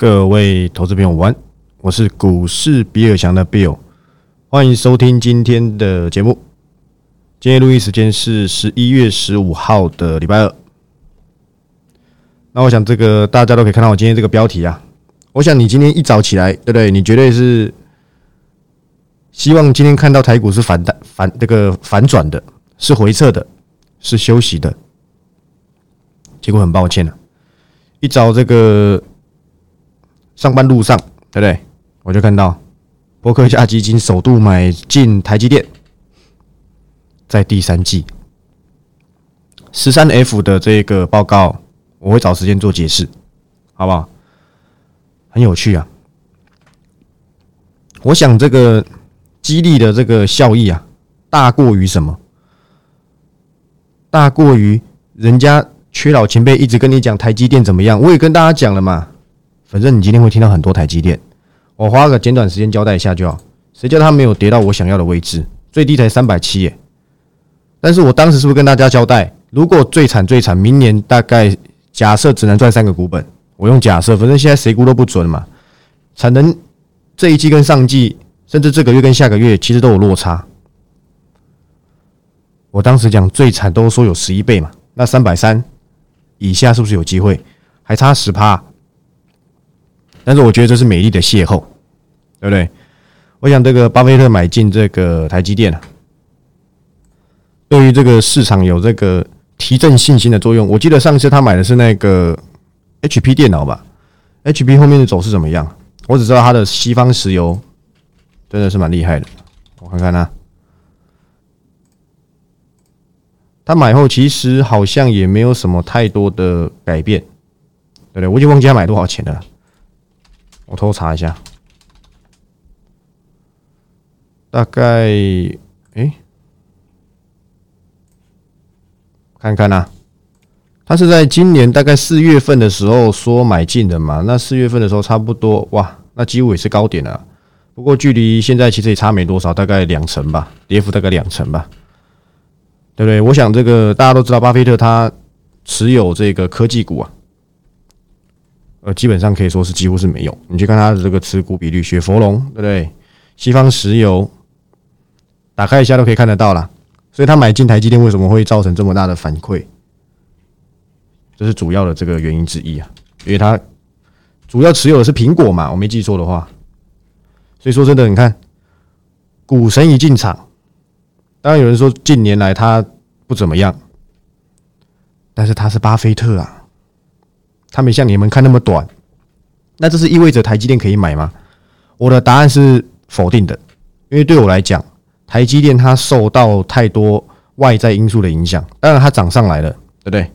各位投资朋友，晚安，我是股市比尔强的 Bill，欢迎收听今天的节目。今天录音时间是十一月十五号的礼拜二。那我想，这个大家都可以看到我今天这个标题啊。我想你今天一早起来，对不对？你绝对是希望今天看到台股是反弹、反这个反转的，是回撤的，是休息的。结果很抱歉了，一早这个。上班路上，对不对？我就看到博克夏基金首度买进台积电，在第三季十三 F 的这个报告，我会找时间做解释，好不好？很有趣啊！我想这个激励的这个效益啊，大过于什么？大过于人家缺老前辈一直跟你讲台积电怎么样？我也跟大家讲了嘛。反正你今天会听到很多台积电，我花个简短时间交代一下就好。谁叫它没有跌到我想要的位置，最低才三百七耶。但是我当时是不是跟大家交代，如果最惨最惨，明年大概假设只能赚三个股本，我用假设，反正现在谁估都不准嘛。产能这一季跟上季，甚至这个月跟下个月，其实都有落差。我当时讲最惨都说有十一倍嘛，那三百三以下是不是有机会？还差十趴。但是我觉得这是美丽的邂逅，对不对？我想这个巴菲特买进这个台积电啊，对于这个市场有这个提振信心的作用。我记得上次他买的是那个 HP 电脑吧？HP 后面的走势怎么样？我只知道它的西方石油真的是蛮厉害的。我看看啊，他买后其实好像也没有什么太多的改变，对不对？我已经忘记他买多少钱了。我偷查一下，大概哎，看看呐，他是在今年大概四月份的时候说买进的嘛？那四月份的时候差不多哇，那几乎也是高点了。不过距离现在其实也差没多少，大概两成吧，跌幅大概两成吧，对不对？我想这个大家都知道，巴菲特他持有这个科技股啊。呃，基本上可以说是几乎是没有。你去看它的这个持股比率，雪佛龙对不对？西方石油，打开一下都可以看得到啦。所以他买进台积电为什么会造成这么大的反馈？这是主要的这个原因之一啊。因为他主要持有的是苹果嘛，我没记错的话。所以说真的，你看股神一进场，当然有人说近年来他不怎么样，但是他是巴菲特啊。他没像你们看那么短，那这是意味着台积电可以买吗？我的答案是否定的，因为对我来讲，台积电它受到太多外在因素的影响，当然它涨上来了，对不对？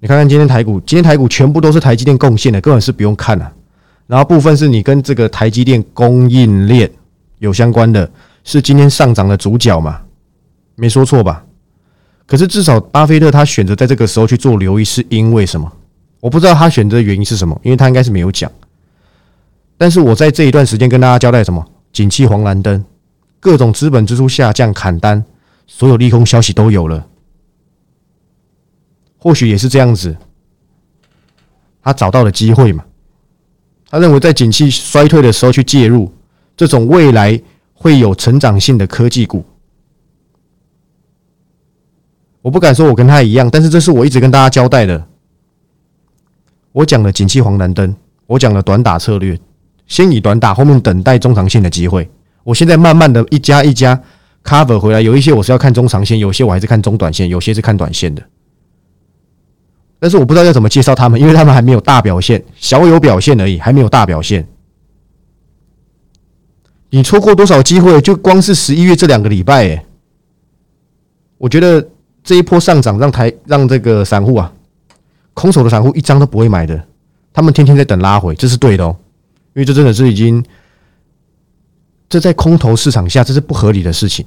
你看看今天台股，今天台股全部都是台积电贡献的，根本是不用看了。然后部分是你跟这个台积电供应链有相关的，是今天上涨的主角嘛？没说错吧？可是至少巴菲特他选择在这个时候去做留意，是因为什么？我不知道他选择的原因是什么，因为他应该是没有讲。但是我在这一段时间跟大家交代什么？景气黄蓝灯，各种资本支出下降，砍单，所有利空消息都有了。或许也是这样子，他找到了机会嘛？他认为在景气衰退的时候去介入这种未来会有成长性的科技股。我不敢说我跟他一样，但是这是我一直跟大家交代的。我讲了景气黄蓝灯，我讲了短打策略，先以短打，后面等待中长线的机会。我现在慢慢的一家一家 cover 回来，有一些我是要看中长线，有些我还是看中短线，有些是看短线的。但是我不知道要怎么介绍他们，因为他们还没有大表现，小有表现而已，还没有大表现。你错过多少机会？就光是十一月这两个礼拜，哎，我觉得这一波上涨让台让这个散户啊。空手的散户一张都不会买的，他们天天在等拉回，这是对的哦，因为这真的是已经，这在空头市场下这是不合理的事情。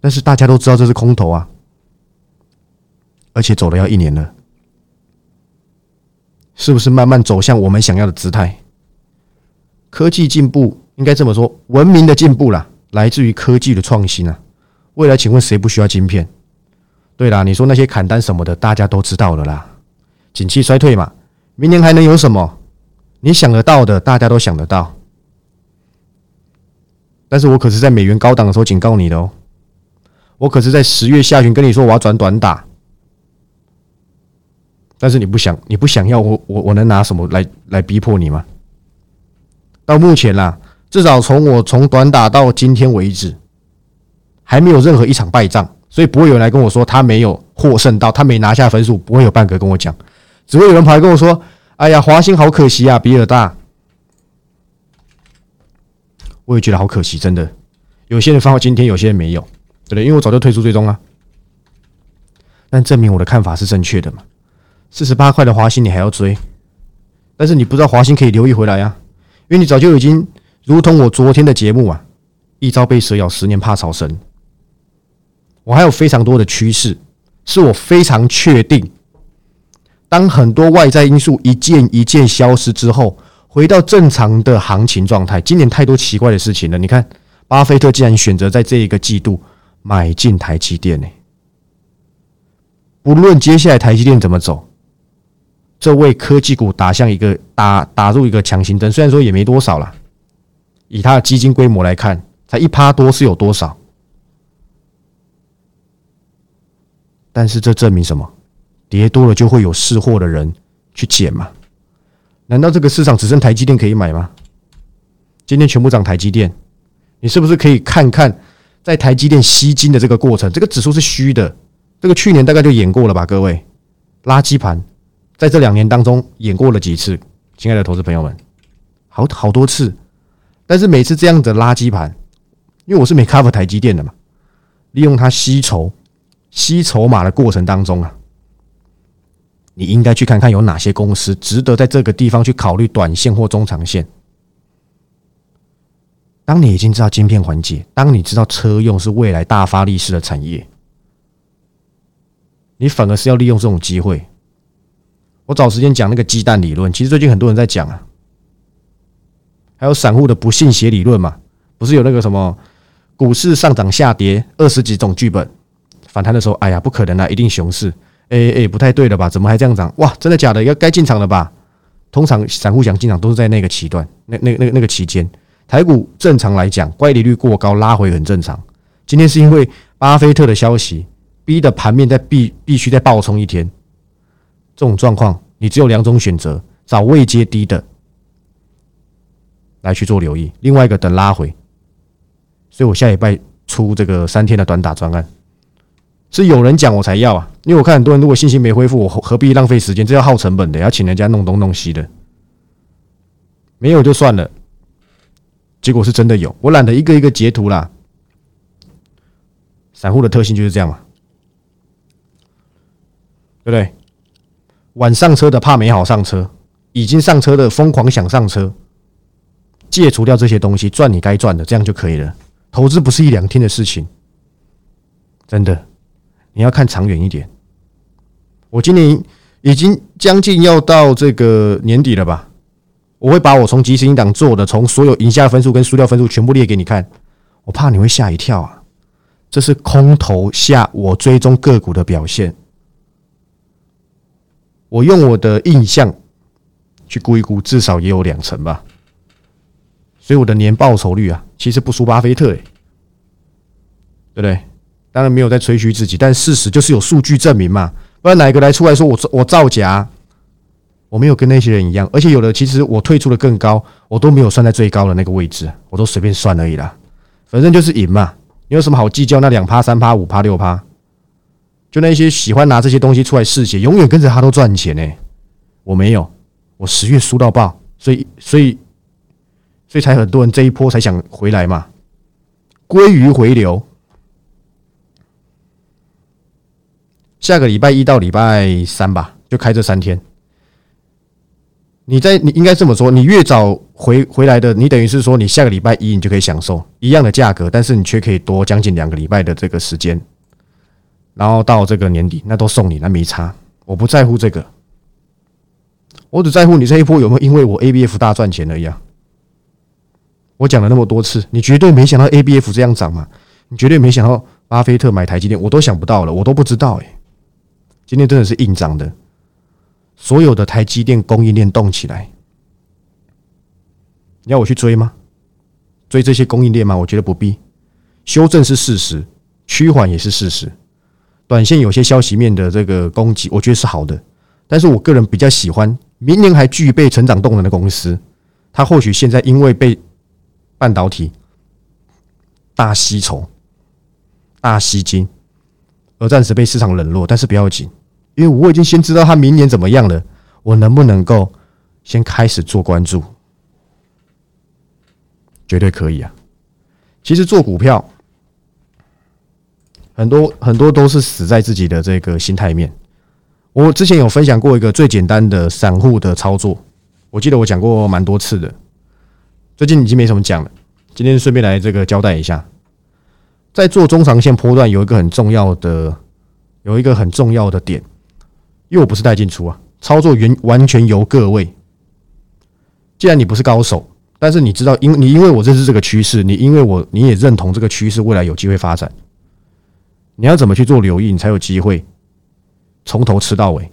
但是大家都知道这是空头啊，而且走了要一年了，是不是慢慢走向我们想要的姿态？科技进步应该这么说，文明的进步啦，来自于科技的创新啊。未来请问谁不需要晶片？对啦，你说那些砍单什么的，大家都知道了啦。景气衰退嘛，明年还能有什么？你想得到的，大家都想得到。但是我可是在美元高档的时候警告你的哦，我可是在十月下旬跟你说我要转短打，但是你不想，你不想要我，我我能拿什么来来逼迫你吗？到目前啦，至少从我从短打到今天为止，还没有任何一场败仗，所以不会有人来跟我说他没有获胜到，他没拿下分数，不会有半个跟我讲，只会有人跑来跟我说：“哎呀，华兴好可惜啊，比尔大。”我也觉得好可惜，真的。有些人放到今天，有些人没有，对不对？因为我早就退出追踪了。但证明我的看法是正确的嘛？四十八块的华兴你还要追？但是你不知道华兴可以留意回来啊，因为你早就已经如同我昨天的节目啊，一朝被蛇咬，十年怕草绳。我还有非常多的趋势，是我非常确定。当很多外在因素一件一件消失之后。回到正常的行情状态，今年太多奇怪的事情了。你看，巴菲特竟然选择在这一个季度买进台积电呢？不论接下来台积电怎么走，这为科技股打向一个打打入一个强行针。虽然说也没多少了，以他的基金规模来看，才一趴多是有多少？但是这证明什么？跌多了就会有试货的人去捡嘛？难道这个市场只剩台积电可以买吗？今天全部涨台积电，你是不是可以看看在台积电吸金的这个过程？这个指数是虚的，这个去年大概就演过了吧？各位，垃圾盘在这两年当中演过了几次？亲爱的投资朋友们，好好多次，但是每次这样的垃圾盘，因为我是没 cover 台积电的嘛，利用它吸筹、吸筹码的过程当中啊。你应该去看看有哪些公司值得在这个地方去考虑短线或中长线。当你已经知道晶片环节，当你知道车用是未来大发力式的产业，你反而是要利用这种机会。我找时间讲那个鸡蛋理论，其实最近很多人在讲啊，还有散户的不信邪理论嘛，不是有那个什么股市上涨下跌二十几种剧本，反弹的时候，哎呀，不可能啊，一定熊市。哎哎，不太对了吧？怎么还这样涨？哇，真的假的？要该进场了吧？通常散户想进场都是在那个期段，那那那那个期间，台股正常来讲，乖离率过高，拉回很正常。今天是因为巴菲特的消息逼的盘面在必必须再暴冲一天，这种状况，你只有两种选择：找位阶低的来去做留意，另外一个等拉回。所以我下礼拜出这个三天的短打专案。是有人讲我才要啊，因为我看很多人如果信心没恢复，我何必浪费时间？这要耗成本的，要请人家弄东弄西的，没有就算了。结果是真的有，我懒得一个一个截图啦。散户的特性就是这样嘛，对不对？晚上车的怕没好上车，已经上车的疯狂想上车，戒除掉这些东西，赚你该赚的，这样就可以了。投资不是一两天的事情，真的。你要看长远一点。我今年已经将近要到这个年底了吧？我会把我从即时音档做的，从所有赢下分数跟输掉分数全部列给你看。我怕你会吓一跳啊！这是空头下我追踪个股的表现。我用我的印象去估一估，至少也有两成吧。所以我的年报酬率啊，其实不输巴菲特，对不对？当然没有在吹嘘自己，但事实就是有数据证明嘛，不然哪一个来出来说我我造假？我没有跟那些人一样，而且有的其实我退出的更高，我都没有算在最高的那个位置，我都随便算而已啦。反正就是赢嘛，你有什么好计较那两趴、三趴、五趴、六趴？就那些喜欢拿这些东西出来试血，永远跟着他都赚钱呢。我没有，我十月输到爆，所以所以所以才很多人这一波才想回来嘛，归于回流。下个礼拜一到礼拜三吧，就开这三天。你在你应该这么说，你越早回回来的，你等于是说，你下个礼拜一你就可以享受一样的价格，但是你却可以多将近两个礼拜的这个时间。然后到这个年底，那都送你，那没差。我不在乎这个，我只在乎你这一波有没有因为我 ABF 大赚钱而已啊。我讲了那么多次，你绝对没想到 ABF 这样涨嘛？你绝对没想到巴菲特买台积电，我都想不到了，我都不知道哎。今天真的是硬涨的，所有的台积电供应链动起来，你要我去追吗？追这些供应链吗？我觉得不必。修正是事实，趋缓也是事实。短线有些消息面的这个攻击，我觉得是好的。但是我个人比较喜欢明年还具备成长动能的公司。它或许现在因为被半导体大吸筹、大吸金，而暂时被市场冷落。但是不要紧，因为我已经先知道它明年怎么样了。我能不能够先开始做关注？绝对可以啊！其实做股票，很多很多都是死在自己的这个心态面。我之前有分享过一个最简单的散户的操作，我记得我讲过蛮多次的。最近已经没什么讲了，今天顺便来这个交代一下，在做中长线波段有一个很重要的，有一个很重要的点，因为我不是带进出啊，操作原完全由各位。既然你不是高手。但是你知道，因你因为我认识这个趋势，你因为我你也认同这个趋势未来有机会发展，你要怎么去做留意，你才有机会从头吃到尾。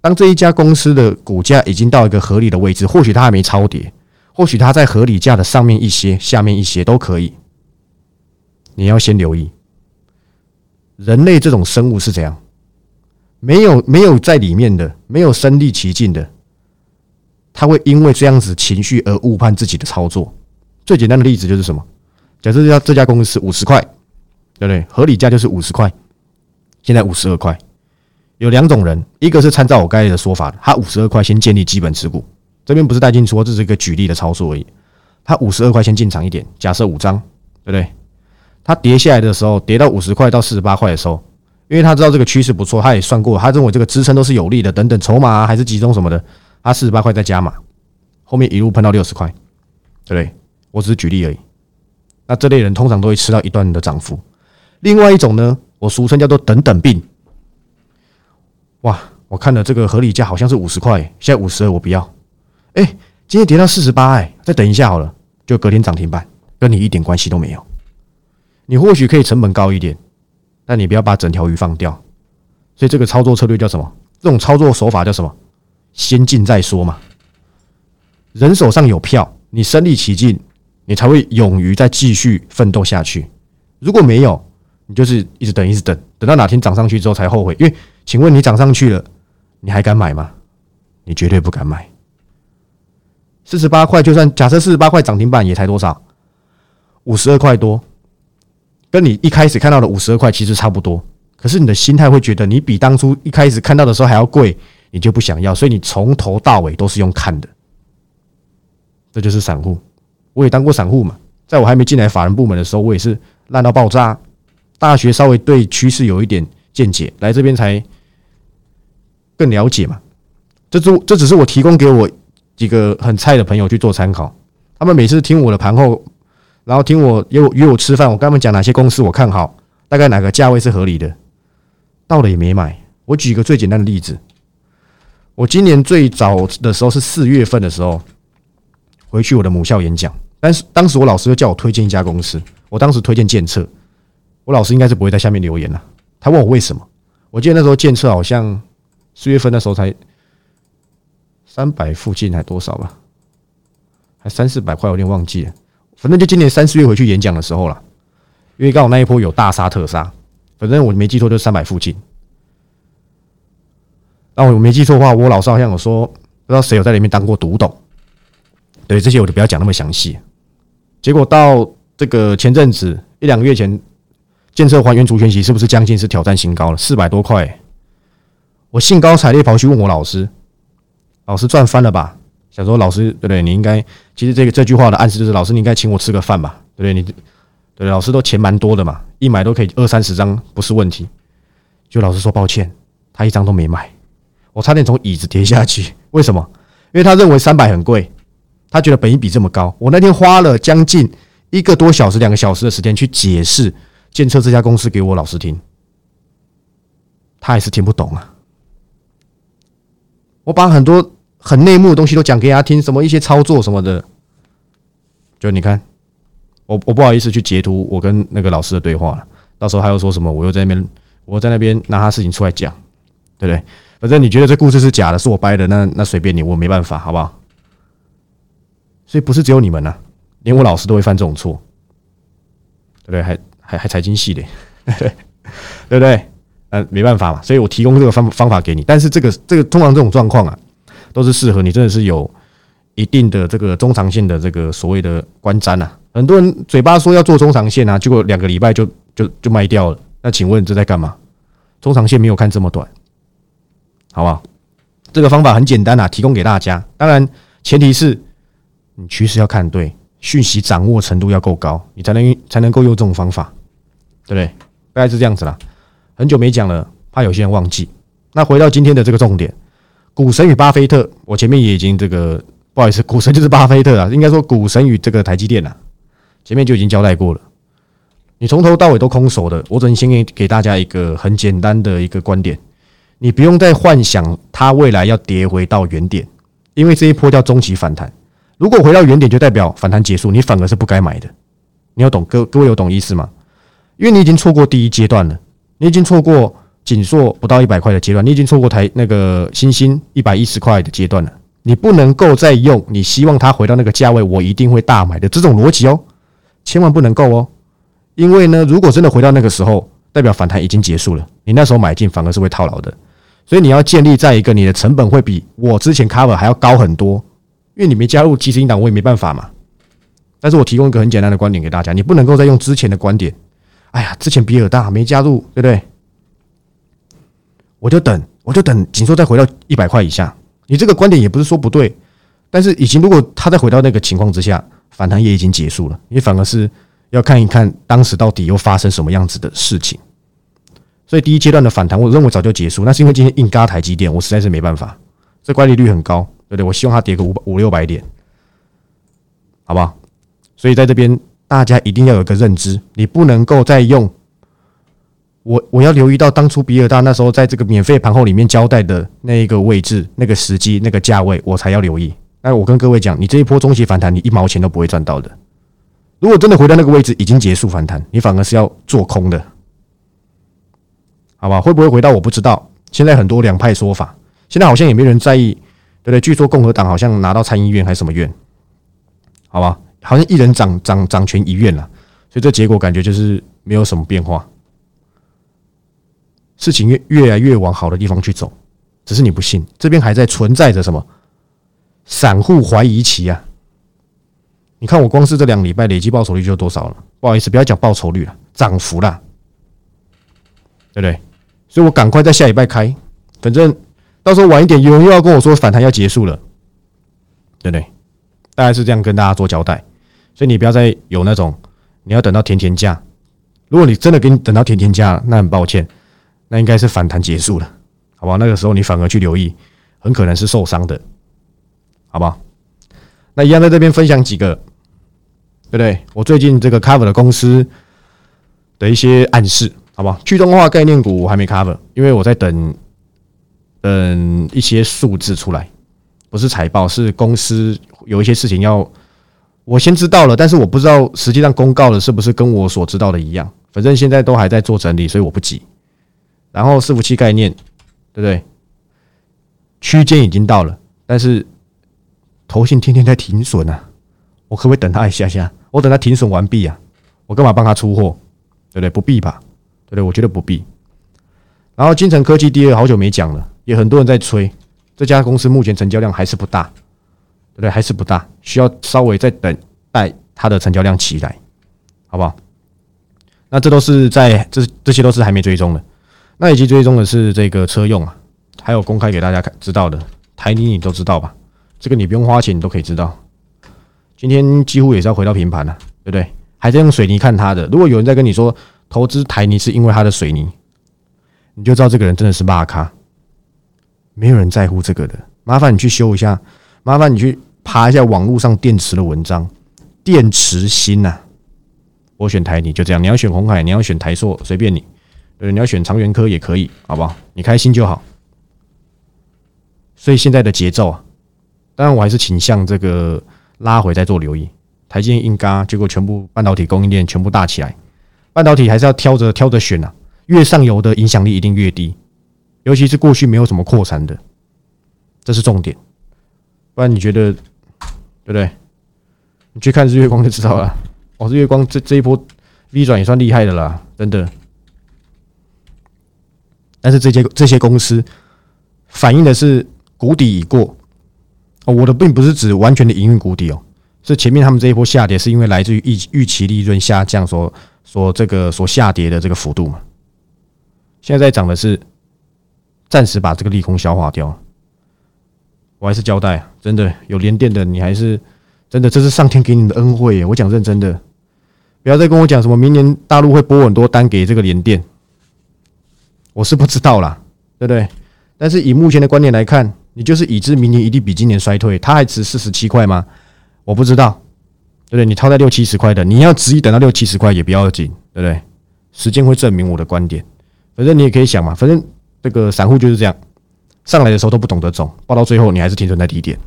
当这一家公司的股价已经到一个合理的位置，或许它还没超跌，或许它在合理价的上面一些、下面一些都可以，你要先留意。人类这种生物是怎样？没有没有在里面的，没有身临其境的。他会因为这样子情绪而误判自己的操作。最简单的例子就是什么？假设这家这家公司五十块，对不对？合理价就是五十块，现在五十二块。有两种人，一个是参照我刚才的说法，他五十二块先建立基本持股，这边不是带进说，这是一个举例的操作而已。他五十二块先进场一点，假设五张，对不对？他跌下来的时候，跌到五十块到四十八块的时候，因为他知道这个趋势不错，他也算过，他认为这个支撑都是有利的，等等，筹码还是集中什么的。他四十八块再加码，后面一路喷到六十块，对不对？我只是举例而已。那这类人通常都会吃到一段的涨幅。另外一种呢，我俗称叫做等等病。哇，我看了这个合理价好像是五十块，现在五十二，我不要。哎，今天跌到四十八，哎，再等一下好了，就隔天涨停板，跟你一点关系都没有。你或许可以成本高一点，但你不要把整条鱼放掉。所以这个操作策略叫什么？这种操作手法叫什么？先进再说嘛，人手上有票，你身历其境，你才会勇于再继续奋斗下去。如果没有，你就是一直等，一直等，等到哪天涨上去之后才后悔。因为，请问你涨上去了，你还敢买吗？你绝对不敢买。四十八块，就算假设四十八块涨停板也才多少？五十二块多，跟你一开始看到的五十二块其实差不多。可是你的心态会觉得，你比当初一开始看到的时候还要贵。你就不想要，所以你从头到尾都是用看的，这就是散户。我也当过散户嘛，在我还没进来法人部门的时候，我也是烂到爆炸。大学稍微对趋势有一点见解，来这边才更了解嘛。这只这只是我提供给我几个很菜的朋友去做参考。他们每次听我的盘后，然后听我约约我吃饭，我跟他们讲哪些公司我看好，大概哪个价位是合理的，到了也没买。我举一个最简单的例子。我今年最早的时候是四月份的时候回去我的母校演讲，但是当时我老师就叫我推荐一家公司，我当时推荐建策，我老师应该是不会在下面留言了。他问我为什么？我记得那时候建策好像四月份那时候才三百附近还多少吧，还三四百块，有点忘记了。反正就今年三四月回去演讲的时候了，因为刚好那一波有大杀特杀，反正我没记错就三百附近。那我没记错的话，我老师好像有说，不知道谁有在里面当过独董。对这些我就不要讲那么详细。结果到这个前阵子一两个月前，建设还原主权息是不是将近是挑战新高了？四百多块，我兴高采烈跑去问我老师，老师赚翻了吧？想说老师对不对？你应该其实这个这句话的暗示就是老师你应该请我吃个饭吧？对不对？你对老师都钱蛮多的嘛，一买都可以二三十张不是问题。就老师说抱歉，他一张都没买。我差点从椅子跌下去，为什么？因为他认为三百很贵，他觉得本一比这么高。我那天花了将近一个多小时、两个小时的时间去解释建设这家公司给我老师听，他还是听不懂啊。我把很多很内幕的东西都讲给他听，什么一些操作什么的，就你看，我我不好意思去截图我跟那个老师的对话了，到时候他又说什么，我又在那边我在那边拿他事情出来讲，对不对？反正你觉得这故事是假的，是我掰的，那那随便你，我没办法，好不好？所以不是只有你们呐，连我老师都会犯这种错，对不对？还还还财经系的，对不对？呃，没办法嘛，所以我提供这个方方法给你。但是这个这个通常这种状况啊，都是适合你真的是有一定的这个中长线的这个所谓的观瞻呐。很多人嘴巴说要做中长线啊，结果两个礼拜就就就卖掉了。那请问这在干嘛？中长线没有看这么短，好不好？这个方法很简单啊，提供给大家。当然前提是你趋势要看对，讯息掌握程度要够高，你才能才能够用这种方法，对不对？大概是这样子啦。很久没讲了，怕有些人忘记。那回到今天的这个重点，股神与巴菲特，我前面也已经这个不好意思，股神就是巴菲特啊，应该说股神与这个台积电啊，前面就已经交代过了。你从头到尾都空手的，我只能先给给大家一个很简单的一个观点，你不用再幻想它未来要跌回到原点，因为这一波叫中期反弹。如果回到原点，就代表反弹结束，你反而是不该买的。你要懂，各各位有懂意思吗？因为你已经错过第一阶段了。你已经错过紧缩不到一百块的阶段，你已经错过台那个新兴一百一十块的阶段了。你不能够再用你希望它回到那个价位，我一定会大买的这种逻辑哦，千万不能够哦。因为呢，如果真的回到那个时候，代表反弹已经结束了，你那时候买进反而是会套牢的。所以你要建立在一个你的成本会比我之前 cover 还要高很多，因为你没加入基金档，我也没办法嘛。但是我提供一个很简单的观点给大家，你不能够再用之前的观点。哎呀，之前比尔大没加入，对不对？我就等，我就等，紧缩再回到一百块以下。你这个观点也不是说不对，但是已经如果他再回到那个情况之下，反弹也已经结束了。你反而是要看一看当时到底又发生什么样子的事情。所以第一阶段的反弹，我认为早就结束。那是因为今天硬嘎台积电，我实在是没办法。这乖离率很高，对不对？我希望它跌个五五六百点，好不好？所以在这边。大家一定要有个认知，你不能够再用我我要留意到当初比尔大那时候在这个免费盘后里面交代的那一个位置、那个时机、那个价位，我才要留意。那我跟各位讲，你这一波中期反弹，你一毛钱都不会赚到的。如果真的回到那个位置已经结束反弹，你反而是要做空的，好吧？会不会回到我不知道。现在很多两派说法，现在好像也没人在意，对不对？据说共和党好像拿到参议院还是什么院，好吧？好像一人掌掌掌权一院了，所以这结果感觉就是没有什么变化，事情越越来越往好的地方去走，只是你不信，这边还在存在着什么散户怀疑期啊？你看我光是这两礼拜累计报酬率就多少了？不好意思，不要讲报酬率了，涨幅啦，对不对？所以我赶快在下礼拜开，反正到时候晚一点有人又要跟我说反弹要结束了，对不对？大概是这样跟大家做交代。所以你不要再有那种你要等到甜甜价，如果你真的给你等到甜甜价，那很抱歉，那应该是反弹结束了，好吧？那个时候你反而去留意，很可能是受伤的，好不好？那一样在这边分享几个，对不对？我最近这个 cover 的公司的一些暗示，好不好？去动画概念股我还没 cover，因为我在等等一些数字出来，不是财报，是公司有一些事情要。我先知道了，但是我不知道实际上公告的是不是跟我所知道的一样。反正现在都还在做整理，所以我不急。然后伺服器概念，对不对？区间已经到了，但是头信天天在停损啊，我可不可以等他一下下？我等他停损完毕啊，我干嘛帮他出货？对不对？不必吧？对不对？我觉得不必。然后金城科技第二好久没讲了，也很多人在催，这家公司目前成交量还是不大。对不对？还是不大，需要稍微再等待它的成交量起来，好不好？那这都是在这这些都是还没追踪的，那以及追踪的是这个车用啊，还有公开给大家看知道的台泥，你都知道吧？这个你不用花钱，你都可以知道。今天几乎也是要回到平盘了，对不对？还在用水泥看它的。如果有人在跟你说投资台泥是因为它的水泥，你就知道这个人真的是骂咖，没有人在乎这个的。麻烦你去修一下。麻烦你去爬一下网络上电池的文章，电池芯呐，我选台泥就这样。你要选红海，你要选台硕，随便你。对，你要选长源科也可以，好不好？你开心就好。所以现在的节奏啊，当然我还是倾向这个拉回再做留意。台积电硬嘎，结果全部半导体供应链全部大起来，半导体还是要挑着挑着选啊。越上游的影响力一定越低，尤其是过去没有什么扩产的，这是重点。不然你觉得对不对？你去看日月光就知道了。哦，日月光这这一波 V 转也算厉害的啦，真的。但是这些这些公司反映的是谷底已过。哦，我的并不是指完全的营运谷底哦，是前面他们这一波下跌是因为来自于预预期利润下降所所这个所下跌的这个幅度嘛。现在在涨的是暂时把这个利空消化掉。我还是交代，真的有连电的，你还是真的，这是上天给你的恩惠。我讲认真的，不要再跟我讲什么明年大陆会拨很多单给这个连电，我是不知道啦，对不对？但是以目前的观点来看，你就是已知明年一定比今年衰退，它还值四十七块吗？我不知道，对不对？你套在六七十块的，你要执意等到六七十块也不要紧，对不对？时间会证明我的观点。反正你也可以想嘛，反正这个散户就是这样。上来的时候都不懂得走，报到最后你还是停存在低点。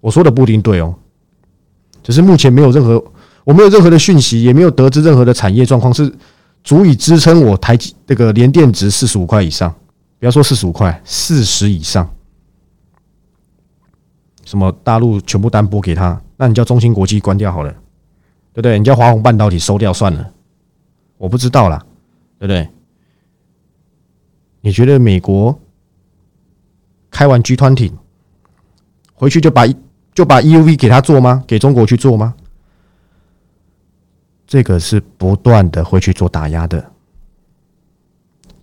我说的不一定对哦，只是目前没有任何，我没有任何的讯息，也没有得知任何的产业状况是足以支撑我台这个连电值四十五块以上。不要说四十五块，四十以上。什么大陆全部单拨给他，那你叫中芯国际关掉好了，对不对？你叫华虹半导体收掉算了，我不知道啦，对不对？你觉得美国？开完 G 团体回去就把就把 EUV 给他做吗？给中国去做吗？这个是不断的会去做打压的。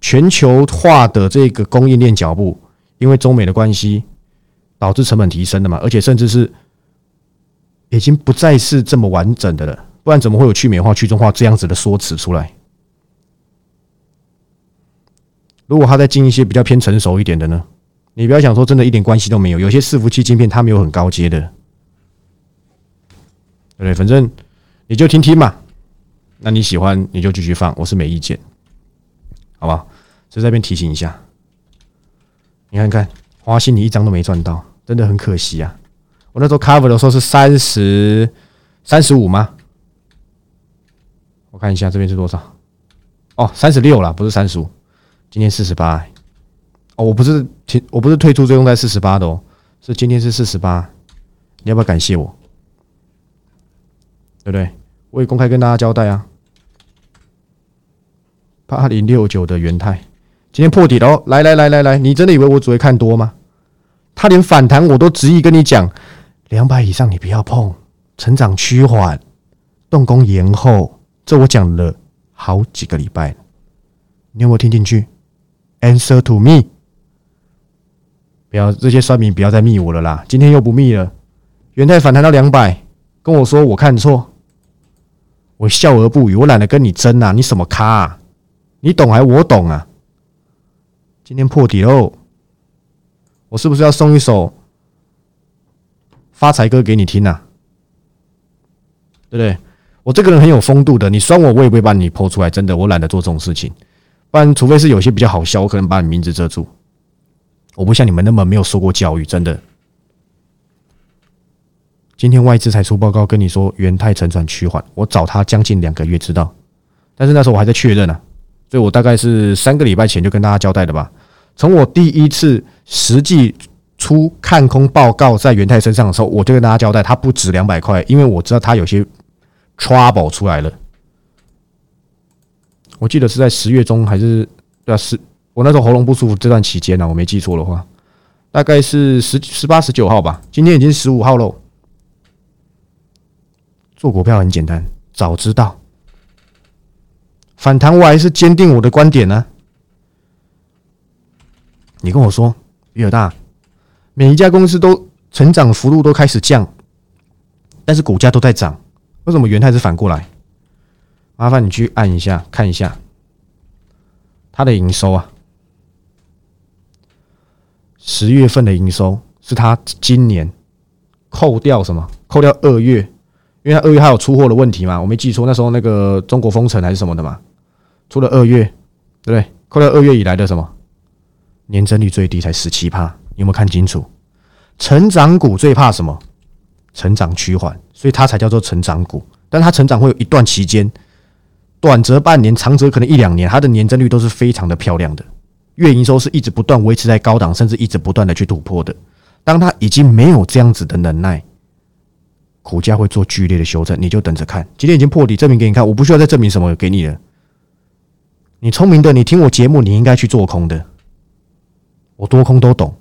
全球化的这个供应链脚步，因为中美的关系，导致成本提升的嘛，而且甚至是已经不再是这么完整的了。不然怎么会有去美化、去中化这样子的说辞出来？如果他再进一些比较偏成熟一点的呢？你不要想说真的一点关系都没有，有些伺服器晶片它没有很高阶的，对不对？反正你就听听嘛，那你喜欢你就继续放，我是没意见，好不好？在这边提醒一下，你看看花心，你一张都没赚到，真的很可惜啊！我那时候 cover 的时候是三十三十五吗？我看一下这边是多少？哦，三十六了，不是三十五，今天四十八。哦，我不是退，我不是退出，最终在四十八的哦，是今天是四十八，你要不要感谢我？对不对？我也公开跟大家交代啊。八零六九的元泰今天破底了哦，来来来来来，你真的以为我只会看多吗？他连反弹我都执意跟你讲，两百以上你不要碰，成长趋缓，动工延后，这我讲了好几个礼拜你有没有听进去？Answer to me。不要这些算命，不要再密我了啦！今天又不密了。元泰反弹到两百，跟我说我看错，我笑而不语。我懒得跟你争啊！你什么咖？啊？你懂还我懂啊？今天破底喽，我是不是要送一首发财歌给你听啊？对不对？我这个人很有风度的，你酸我，我也不会把你剖出来。真的，我懒得做这种事情。不然，除非是有些比较好笑，我可能把你名字遮住。我不像你们那么没有受过教育，真的。今天外资才出报告跟你说元泰成转趋缓，我找他将近两个月知道，但是那时候我还在确认呢，所以我大概是三个礼拜前就跟大家交代的吧。从我第一次实际出看空报告在元泰身上的时候，我就跟大家交代，它不止两百块，因为我知道它有些 trouble 出来了。我记得是在十月中还是对啊十。我那时候喉咙不舒服这段期间呢，我没记错的话，大概是十十八、十九号吧。今天已经十五号喽。做股票很简单，早知道反弹，我还是坚定我的观点呢。你跟我说，比尔大，每一家公司都成长幅度都开始降，但是股价都在涨，为什么元泰是反过来？麻烦你去按一下看一下它的营收啊。十月份的营收是他今年扣掉什么？扣掉二月，因为二月还有出货的问题嘛，我没记错，那时候那个中国封城还是什么的嘛，出了二月，对不对？扣掉二月以来的什么？年增率最低才十七帕，你有没有看清楚？成长股最怕什么？成长趋缓，所以它才叫做成长股。但它成长会有一段期间，短则半年，长则可能一两年，它的年增率都是非常的漂亮的。月营收是一直不断维持在高档，甚至一直不断的去突破的。当它已经没有这样子的能耐，股价会做剧烈的修正，你就等着看。今天已经破底，证明给你看，我不需要再证明什么给你了。你聪明的，你听我节目，你应该去做空的。我多空都懂，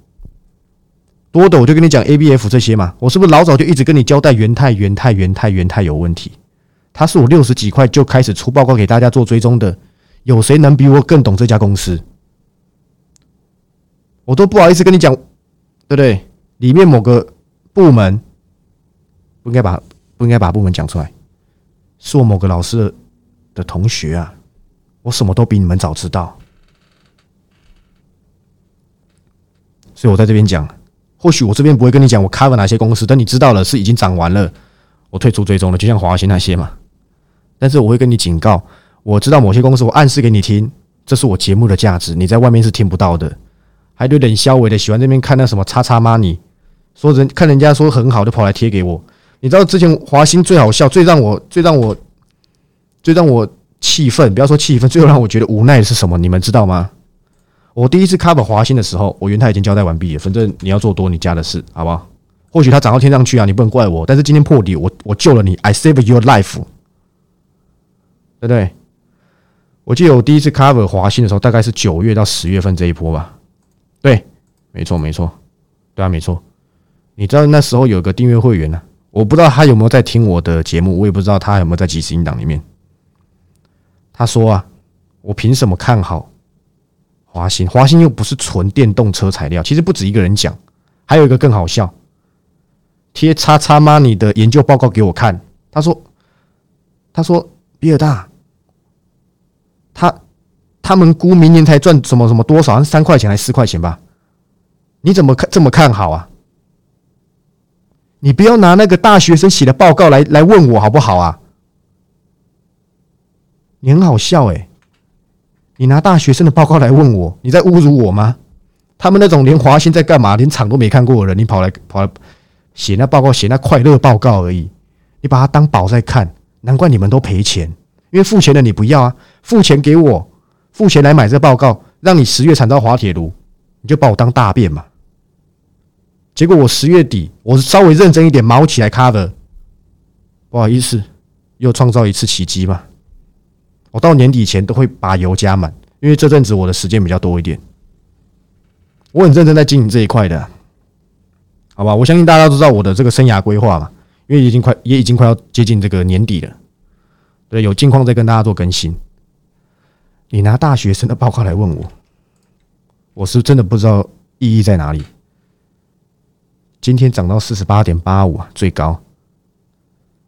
多的我就跟你讲 A、B、F 这些嘛。我是不是老早就一直跟你交代元泰、元泰、元泰、元泰有问题？它是我六十几块就开始出报告给大家做追踪的。有谁能比我更懂这家公司？我都不好意思跟你讲，对不对？里面某个部门不应该把不应该把部门讲出来，是我某个老师的同学啊。我什么都比你们早知道，所以我在这边讲。或许我这边不会跟你讲我 cover 哪些公司，等你知道了是已经涨完了，我退出追踪了，就像华兴那些嘛。但是我会跟你警告，我知道某些公司，我暗示给你听，这是我节目的价值，你在外面是听不到的。还有点消微的喜欢这边看那什么叉叉 money，说人看人家说很好，就跑来贴给我。你知道之前华兴最好笑，最让我最让我最让我气愤，不要说气愤，最后让我觉得无奈的是什么？你们知道吗？我第一次 cover 华兴的时候，我元泰已经交代完毕了，反正你要做多你家的事，好不好？或许它涨到天上去啊，你不能怪我。但是今天破底，我我救了你，I save your life，对不对？我记得我第一次 cover 华兴的时候，大概是九月到十月份这一波吧。对，没错没错，对啊没错。你知道那时候有个订阅会员呢，我不知道他有没有在听我的节目，我也不知道他有没有在即时音档里面。他说啊，我凭什么看好华兴？华兴又不是纯电动车材料。其实不止一个人讲，还有一个更好笑，贴叉叉 money 的研究报告给我看。他说，他说比尔大，他。他们估明年才赚什么什么多少，三块钱还是四块钱吧？你怎么看这么看好啊？你不要拿那个大学生写的报告来来问我好不好啊？你很好笑哎！你拿大学生的报告来问我，你在侮辱我吗？他们那种连华兴在干嘛，连厂都没看过的人，你跑来跑来写那报告，写那快乐报告而已，你把它当宝在看，难怪你们都赔钱，因为付钱的你不要啊，付钱给我。付钱来买这报告，让你十月产到滑铁卢，你就把我当大便嘛？结果我十月底，我稍微认真一点，毛起来 cover，不好意思，又创造一次奇迹嘛。我到年底前都会把油加满，因为这阵子我的时间比较多一点，我很认真在经营这一块的，好吧？我相信大家都知道我的这个生涯规划嘛，因为已经快也已经快要接近这个年底了，对，有近况再跟大家做更新。你拿大学生的报告来问我，我是真的不知道意义在哪里。今天涨到四十八点八五啊，最高，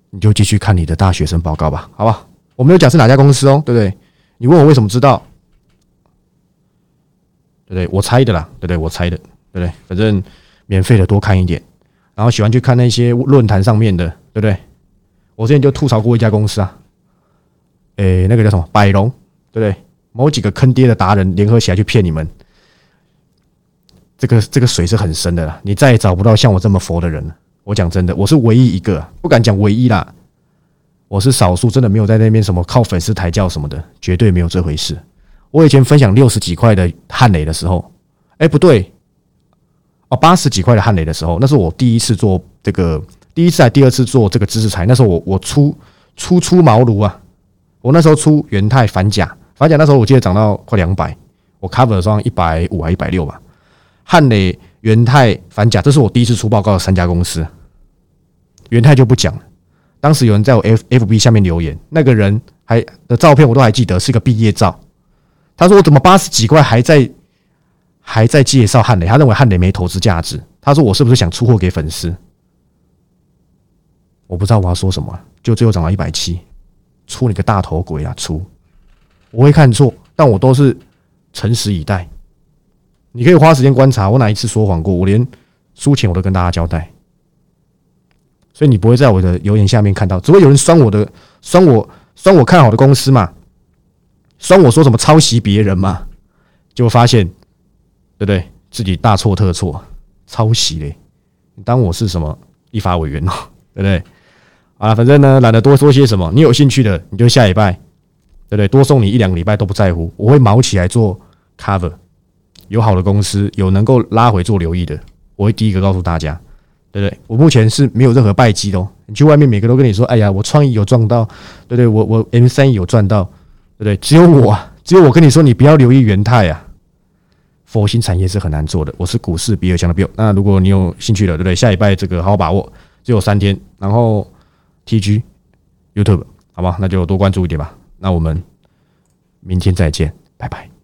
你就继续看你的大学生报告吧，好吧？我没有讲是哪家公司哦，对不对？你问我为什么知道，对不对？我猜的啦，对不对？我猜的，对不对？反正免费的多看一点，然后喜欢去看那些论坛上面的，对不对？我之前就吐槽过一家公司啊，诶，那个叫什么百龙，对不对？某几个坑爹的达人联合起来去骗你们，这个这个水是很深的啦，你再也找不到像我这么佛的人了。我讲真的，我是唯一一个，不敢讲唯一啦，我是少数真的没有在那边什么靠粉丝抬轿什么的，绝对没有这回事。我以前分享六十几块的汉雷的时候，哎不对，哦八十几块的汉雷的时候，那是我第一次做这个，第一次还第二次做这个知识材，那时候我我出初出茅庐啊，我那时候出元泰反甲。反甲那时候我记得涨到快两百，我 cover 双一百五还一百六吧。汉磊、元泰、反甲，这是我第一次出报告的三家公司。元泰就不讲了，当时有人在我 F F B 下面留言，那个人还的照片我都还记得，是个毕业照。他说我怎么八十几块还在还在介绍汉磊，他认为汉磊没投资价值。他说我是不是想出货给粉丝？我不知道我要说什么，就最后涨到一百七，出你个大头鬼啊！出。我会看错，但我都是诚实以待。你可以花时间观察我哪一次说谎过。我连输钱我都跟大家交代，所以你不会在我的留言下面看到，只会有人酸我的，酸我，酸我看好的公司嘛，酸我说什么抄袭别人嘛，就发现，对不对？自己大错特错，抄袭嘞！你当我是什么立法委员哦，对不对？啊，反正呢，懒得多说些什么。你有兴趣的，你就下礼拜。对不对？多送你一两个礼拜都不在乎，我会毛起来做 cover。有好的公司，有能够拉回做留意的，我会第一个告诉大家，对不对？我目前是没有任何败绩的哦。你去外面，每个都跟你说：“哎呀，我创意有赚到，对不对？我我 M 三有赚到，对不对？”只有我，只有我跟你说，你不要留意元泰啊。佛心产业是很难做的。我是股市比尔强的 Bill。那如果你有兴趣的，对不对？下礼拜这个好好把握，只有三天。然后 TG YouTube 好吧，那就多关注一点吧。那我们明天再见，拜拜。